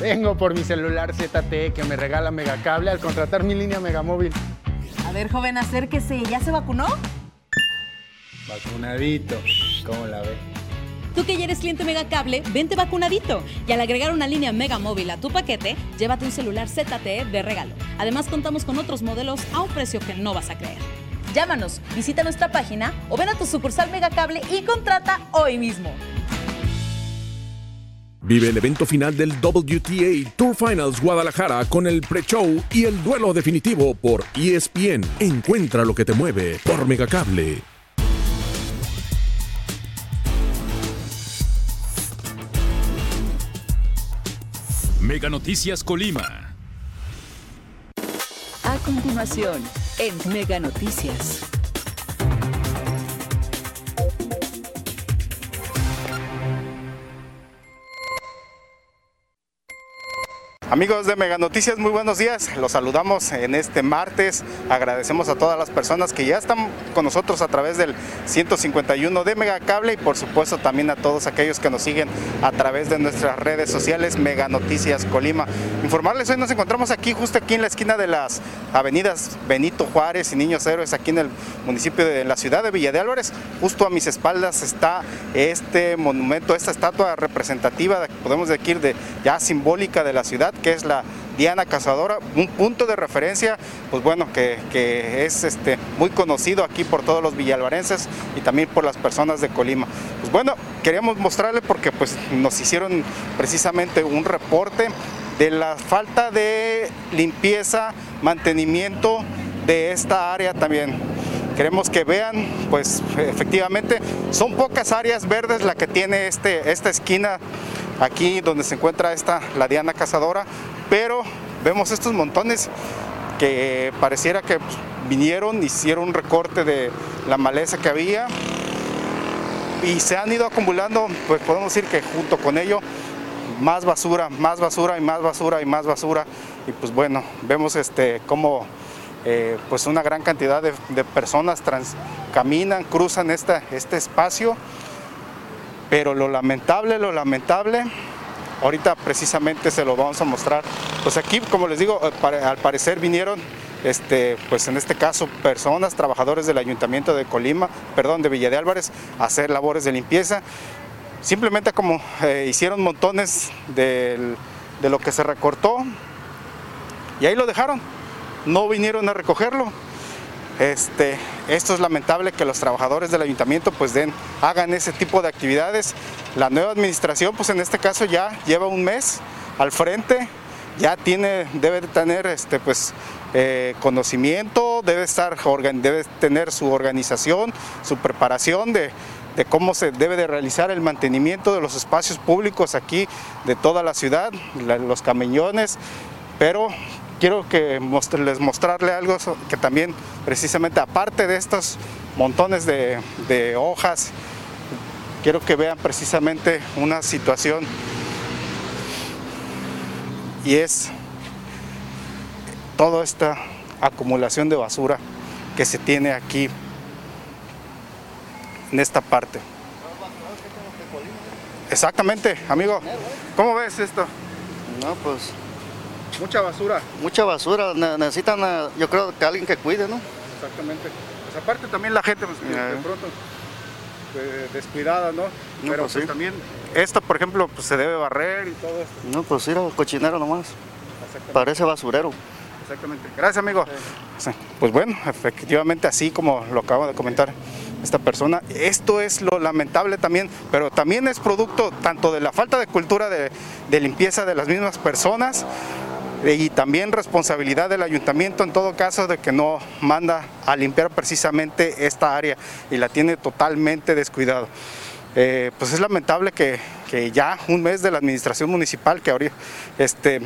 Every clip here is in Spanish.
Vengo por mi celular ZTE que me regala Megacable al contratar mi línea Megamóvil. A ver, joven, acérquese. ¿Ya se vacunó? Vacunadito. ¿Cómo la ve? Tú que ya eres cliente Megacable, vente vacunadito. Y al agregar una línea Mega Móvil a tu paquete, llévate un celular ZTE de regalo. Además, contamos con otros modelos a un precio que no vas a creer. Llámanos, visita nuestra página o ven a tu sucursal Megacable y contrata hoy mismo. Vive el evento final del WTA Tour Finals Guadalajara con el pre-show y el duelo definitivo por ESPN. Encuentra lo que te mueve por Megacable. Mega Noticias Colima. A continuación, en Mega Noticias. Amigos de Mega Noticias, muy buenos días. Los saludamos en este martes. Agradecemos a todas las personas que ya están con nosotros a través del 151 de Mega Cable y por supuesto también a todos aquellos que nos siguen a través de nuestras redes sociales Mega Noticias Colima. Informarles, hoy nos encontramos aquí justo aquí en la esquina de las avenidas Benito Juárez y Niños Héroes aquí en el municipio de la ciudad de Villa de Álvarez. Justo a mis espaldas está este monumento, esta estatua representativa, podemos decir, de ya simbólica de la ciudad que es la Diana Cazadora, un punto de referencia, pues bueno, que, es este, muy conocido aquí por todos los villalvarenses y también por las personas de Colima. Pues bueno, queríamos mostrarle porque pues nos hicieron precisamente un reporte de la falta de limpieza, mantenimiento de esta área también. Queremos que vean, pues efectivamente, son pocas áreas verdes la que tiene este, esta esquina aquí donde se encuentra esta, la Diana Cazadora, pero vemos estos montones que pareciera que vinieron, hicieron un recorte de la maleza que había y se han ido acumulando, pues podemos decir que junto con ello más basura, más basura y más basura y más basura. Y pues bueno, vemos este cómo eh, pues una gran cantidad de, personas caminan, cruzan esta, este espacio pero lo lamentable, lo lamentable, ahorita precisamente se lo vamos a mostrar. Pues aquí, como les digo, eh, al parecer vinieron, este, pues en este caso, personas, trabajadores del Ayuntamiento de Colima, perdón, de Villa de Álvarez, a hacer labores de limpieza. Simplemente como eh, hicieron montones de lo que se recortó y ahí lo dejaron. No vinieron a recogerlo. Este, esto es lamentable que los trabajadores del ayuntamiento pues den, hagan ese tipo de actividades. La nueva administración pues en este caso ya lleva un mes al frente, ya tiene, debe tener este, pues, eh, conocimiento, debe, estar, debe tener su organización, su preparación de, de cómo se debe de realizar el mantenimiento de los espacios públicos aquí de toda la ciudad, los camellones, pero quiero que les mostrarle algo que también precisamente aparte de estos montones de, hojas, quiero que vean precisamente una situación y es toda esta acumulación de basura que se tiene aquí en esta parte. Exactamente, amigo. ¿Cómo ves esto? No, pues Mucha basura. Mucha basura, necesitan, eh, yo creo que alguien que cuide, ¿no? Exactamente. Pues aparte también la gente, pues, de pronto descuidada, ¿no? Pero pues, pues también esto, por ejemplo, pues se debe barrer y todo esto. No, pues sí, cochinero nomás. Parece basurero. Exactamente. Gracias, amigo. Pues bueno, efectivamente, así como lo acabo de comentar esta persona, esto es lo lamentable también, pero también es producto tanto de la falta de cultura de, de limpieza de las mismas personas, y también responsabilidad del ayuntamiento en todo caso de que no manda a limpiar precisamente esta área y la tiene totalmente descuidado. Eh, pues es lamentable que, ya un mes de la administración municipal que ahorita este,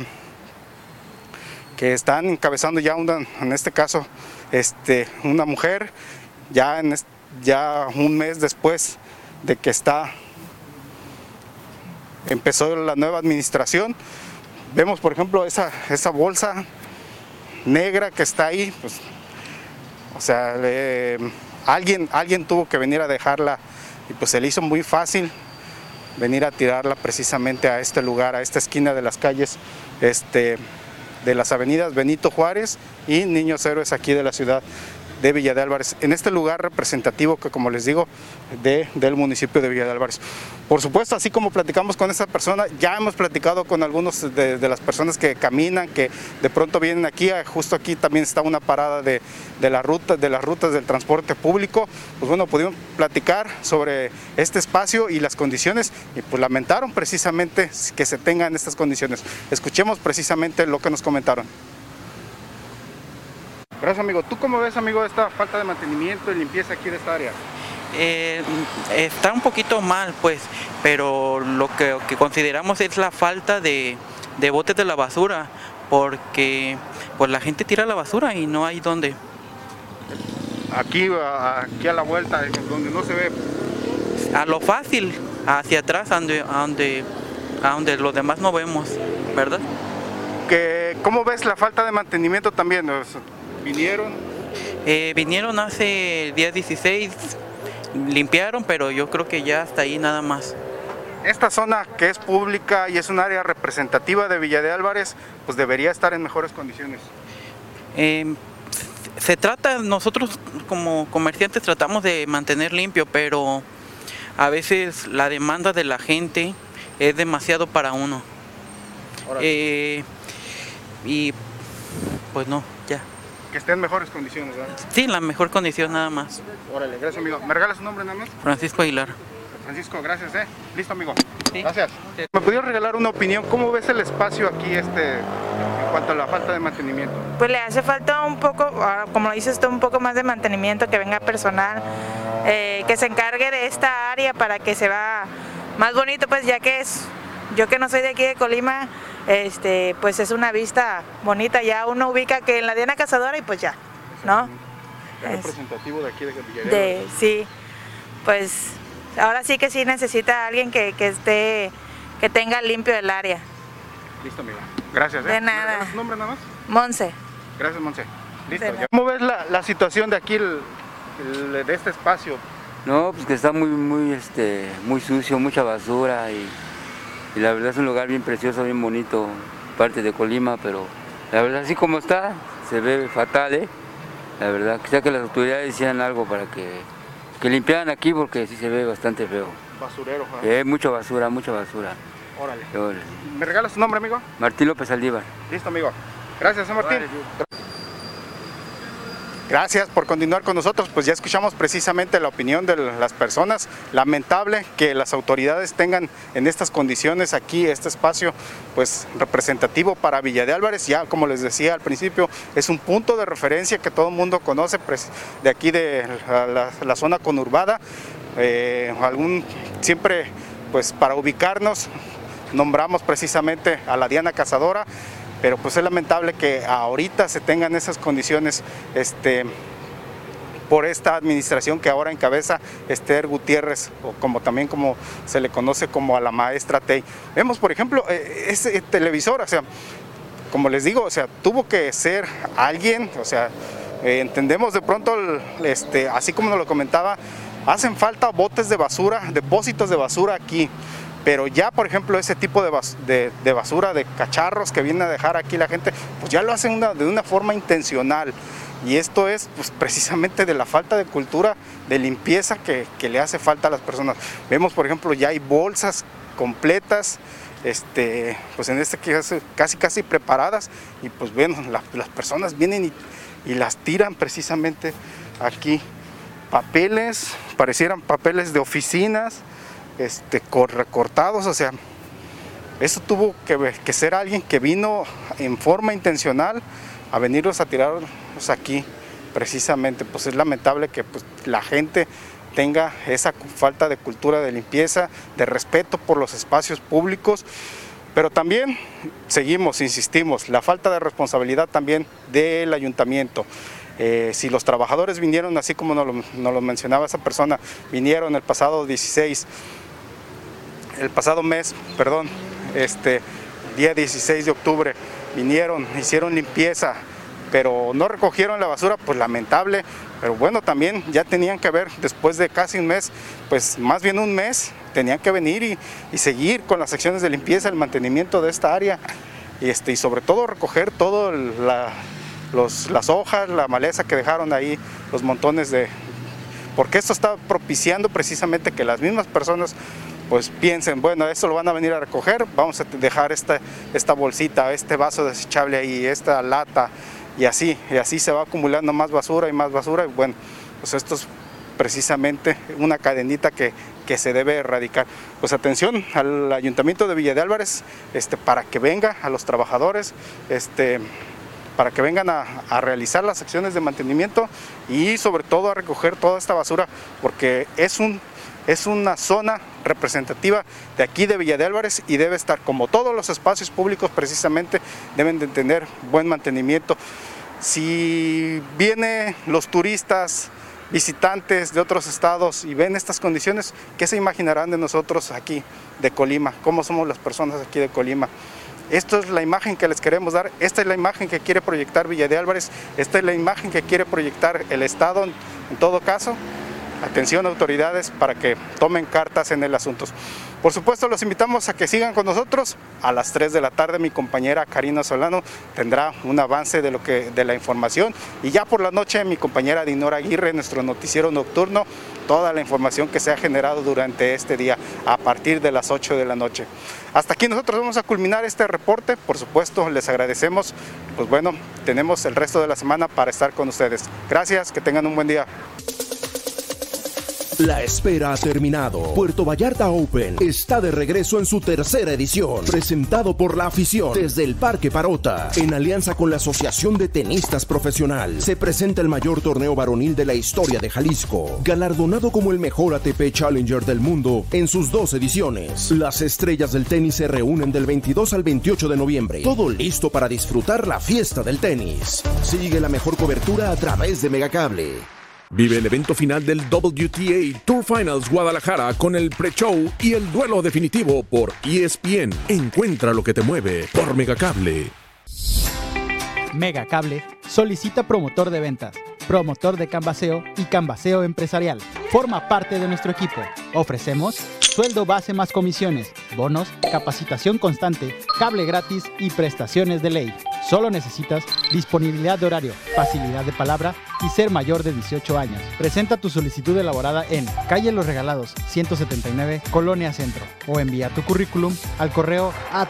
que están encabezando ya en este caso este, una mujer ya, en ya un mes después de que está empezó la nueva administración Vemos, por ejemplo, esa, esa bolsa negra que está ahí, pues, o sea, alguien, alguien tuvo que venir a dejarla y pues se le hizo muy fácil venir a tirarla precisamente a este lugar, a esta esquina de las calles este, de las avenidas Benito Juárez y Niños Héroes aquí de la ciudad de Villa de Álvarez, en este lugar representativo que como les digo, de, del municipio de Villa de Álvarez. Por supuesto, así como platicamos con esa persona, ya hemos platicado con algunos de, de las personas que caminan, que de pronto vienen aquí, ah, justo aquí también está una parada de, de, la ruta, de las rutas del transporte público, pues bueno, pudimos platicar sobre este espacio y las condiciones y pues lamentaron precisamente que se tengan estas condiciones. Escuchemos precisamente lo que nos comentaron. Gracias amigo. ¿Tú cómo ves amigo esta falta de mantenimiento y limpieza aquí de esta área? Eh, está un poquito mal pues, pero lo que, que consideramos es la falta de, de, botes de la basura, porque pues la gente tira la basura y no hay dónde. Aquí, aquí a la vuelta, donde no se ve. A lo fácil, hacia atrás, donde, donde, donde los demás no vemos, ¿verdad? ¿Cómo ves la falta de mantenimiento también? ¿Vinieron? Eh, vinieron hace día 16, limpiaron, pero yo creo que ya hasta ahí nada más. Esta zona que es pública y es un área representativa de Villa de Álvarez, pues debería estar en mejores condiciones. Eh, se trata, nosotros como comerciantes tratamos de mantener limpio, pero a veces la demanda de la gente es demasiado para uno. Eh, y pues no, ya. Que esté en mejores condiciones, ¿verdad? Sí, la mejor condición nada más. Órale, gracias amigo. ¿Me regalas su nombre nada más? Francisco Aguilar. Francisco, gracias, ¿eh? Listo, amigo. Sí. Gracias. Sí. ¿Me pudieron regalar una opinión? ¿Cómo ves el espacio aquí este, en cuanto a la falta de mantenimiento? Pues le hace falta un poco, ah, como lo dices tú, un poco más de mantenimiento, que venga personal, eh, que se encargue de esta área para que se va más bonito, pues ya que es, yo que no soy de aquí de Colima, este, pues es una vista bonita, ya uno ubica que en la Diana Cazadora y pues ya, ¿no? Es representativo de aquí de Villarreal. De, sí, pues ahora sí que sí necesita alguien que, que esté, que tenga limpio el área. Listo, amiga. Gracias. ¿eh? De nada. ¿Tu nombre nada más? Monse. Gracias, Monse. Listo. ¿Cómo ves la, la situación de aquí, el, el, de este espacio? No, pues que está muy, muy, este, muy sucio, mucha basura y, y, la verdad es un lugar bien precioso, bien bonito, parte de Colima, pero la verdad así como está, se ve fatal, ¿eh? La verdad, quizá que las autoridades hicieran algo para que, que limpiaran aquí porque sí se ve bastante feo. Basurero, ¿eh? mucha basura, mucha basura. Órale. Órale. ¿Me regalas tu nombre, amigo? Martín López Aldívar. Listo, amigo. Gracias, ¿eh, Martín. Vale, Gracias por continuar con nosotros, pues ya escuchamos precisamente la opinión de las personas. Lamentable que las autoridades tengan en estas condiciones aquí este espacio pues representativo para Villa de Álvarez. Ya como les decía al principio, es un punto de referencia que todo el mundo conoce pues, de aquí de la, zona conurbada. Eh, siempre pues para ubicarnos nombramos precisamente a la Diana Cazadora pero pues es lamentable que ahorita se tengan esas condiciones este, por esta administración que ahora encabeza Esther Gutiérrez, o como también como se le conoce como a la maestra Tey. Vemos, por ejemplo, ese televisor, o sea, como les digo, o sea, tuvo que ser alguien, o sea, eh, entendemos de pronto, este, así como nos lo comentaba, hacen falta botes de basura, depósitos de basura aquí pero ya por ejemplo ese tipo de, bas de, de, basura, de cacharros que viene a dejar aquí la gente, pues ya lo hacen una, de una forma intencional. Y esto es pues, precisamente de la falta de cultura de limpieza que, le hace falta a las personas. Vemos por ejemplo ya hay bolsas completas, este, pues en este caso casi casi preparadas y pues ven, la, las personas vienen y, y las tiran precisamente aquí. Papeles, parecieran papeles de oficinas, este, recortados, o sea, eso tuvo que, que, ser alguien que vino en forma intencional a venirlos a tirarlos aquí, precisamente, pues es lamentable que pues, la gente tenga esa falta de cultura de limpieza, de respeto por los espacios públicos, pero también seguimos, insistimos, la falta de responsabilidad también del ayuntamiento. Eh, si los trabajadores vinieron, así como nos nos lo mencionaba esa persona, vinieron el pasado 16 el pasado mes, perdón, este día 16 de octubre, vinieron, hicieron limpieza, pero no recogieron la basura, pues lamentable, pero bueno, también ya tenían que haber, después de casi un mes, pues más bien un mes, tenían que venir y, y seguir con las secciones de limpieza, el mantenimiento de esta área y, este, y sobre todo recoger los, las hojas, la maleza que dejaron ahí, los montones de... Porque esto está propiciando precisamente que las mismas personas pues piensen, bueno, esto lo van a venir a recoger, vamos a dejar esta, bolsita, este vaso desechable ahí, esta lata, y así, y así se va acumulando más basura y más basura, y bueno, pues esto es precisamente una cadenita que, que se debe erradicar. Pues atención al Ayuntamiento de Villa de Álvarez, este, para que venga a los trabajadores, este, para que vengan a, realizar las acciones de mantenimiento y sobre todo a recoger toda esta basura, porque es un es una zona representativa de aquí de Villa de Álvarez y debe estar, como todos los espacios públicos precisamente, deben de tener buen mantenimiento. Si vienen los turistas, visitantes de otros estados y ven estas condiciones, ¿qué se imaginarán de nosotros aquí de Colima? ¿Cómo somos las personas aquí de Colima? Esto es la imagen que les queremos dar, esta es la imagen que quiere proyectar Villa de Álvarez, esta es la imagen que quiere proyectar el Estado en todo caso Atención autoridades para que tomen cartas en el asunto. Por supuesto los invitamos a que sigan con nosotros. A las 3 de la tarde mi compañera Karina Solano tendrá un avance de, lo que, de la información y ya por la noche mi compañera Dinora Aguirre, nuestro noticiero nocturno, toda la información que se ha generado durante este día a partir de las 8 de la noche. Hasta aquí nosotros vamos a culminar este reporte, por supuesto les agradecemos, pues bueno, tenemos el resto de la semana para estar con ustedes. Gracias, que tengan un buen día. La espera ha terminado. Puerto Vallarta Open está de regreso en su tercera edición, presentado por la afición desde el Parque Parota, en alianza con la Asociación de Tenistas Profesional. Se presenta el mayor torneo varonil de la historia de Jalisco, galardonado como el mejor ATP Challenger del mundo en sus dos ediciones. Las estrellas del tenis se reúnen del 22 al 28 de noviembre. Todo listo para disfrutar la fiesta del tenis. Sigue la mejor cobertura a través de Megacable. Vive el evento final del WTA Tour Finals Guadalajara con el pre-show y el duelo definitivo por ESPN. Encuentra lo que te mueve por Megacable. Megacable solicita promotor de ventas, promotor de canvaseo y canvaseo empresarial. Forma parte de nuestro equipo. Ofrecemos sueldo base más comisiones, bonos, capacitación constante, cable gratis y prestaciones de ley. Solo necesitas disponibilidad de horario, facilidad de palabra y ser mayor de 18 años. Presenta tu solicitud elaborada en Calle Los Regalados, 179, Colonia Centro, o envía tu currículum al correo a